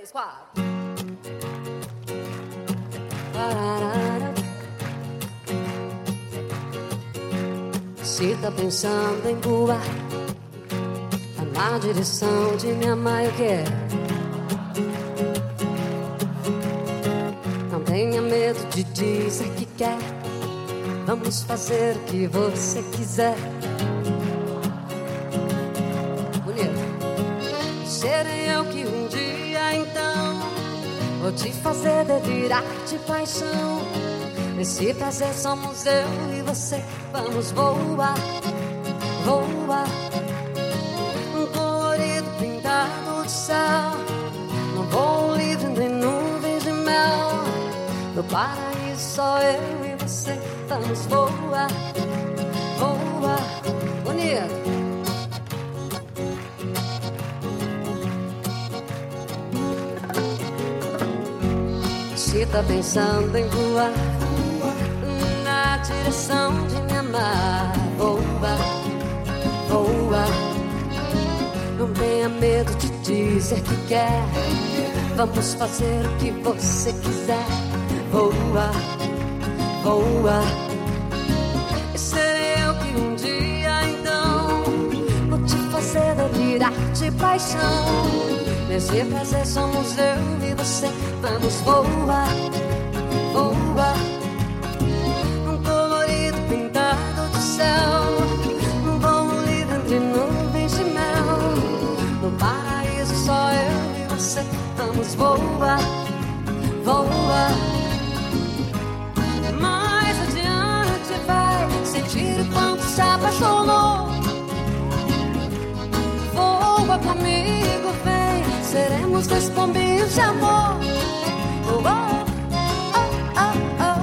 três, quatro. Se tá pensando em voar tá na direção de minha mãe, eu quero. Não tenha medo de dizer que quer. Vamos fazer o que você quiser. Bonito. Serei eu que um dia então vou te fazer delirar de paixão. Nesse prazer somos eu e você. Vamos voar, voar. Um colorido pintado de céu. Num voo livre entre nuvens de mel. No paraíso só eu e você. Vamos voar, voar. Bonito. Se tá pensando em voar na direção de me amar, voa, voa. Não tenha medo de dizer que quer. Vamos fazer o que você quiser. Voa, voa. E delirar de paixão. Nesse prazer somos eu e você. Vamos voar, voar. Seremos dois pombinhos de amor. Oh, oh, oh, oh, oh.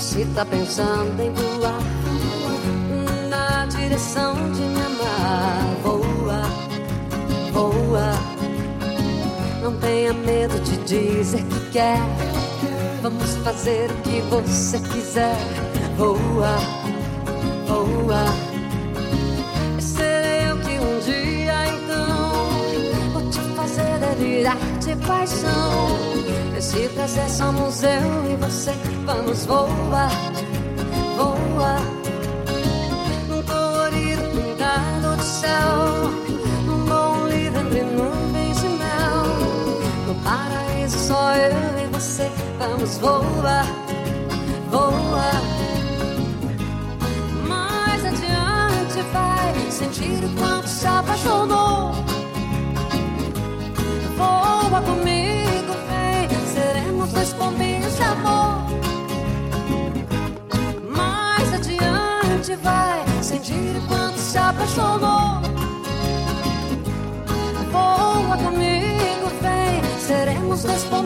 Se tá pensando em voar na direção de me amar, voa, tenha medo de dizer que quer. Vamos fazer o que você quiser. Voa, voa. Serei eu que um dia então vou te fazer delirar de paixão. Esse prazer somos eu e você. Vamos voar, voar. Vamos voar. Mais adiante vai sentir o quanto se apaixonou. Voa comigo, vem. Seremos dois pombinhos de amor. Mais adiante vai sentir o quanto se apaixonou. Voa comigo, vem. Seremos dois pombinhos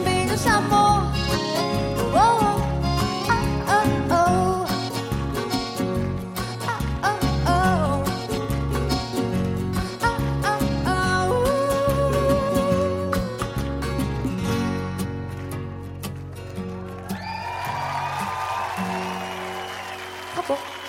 走。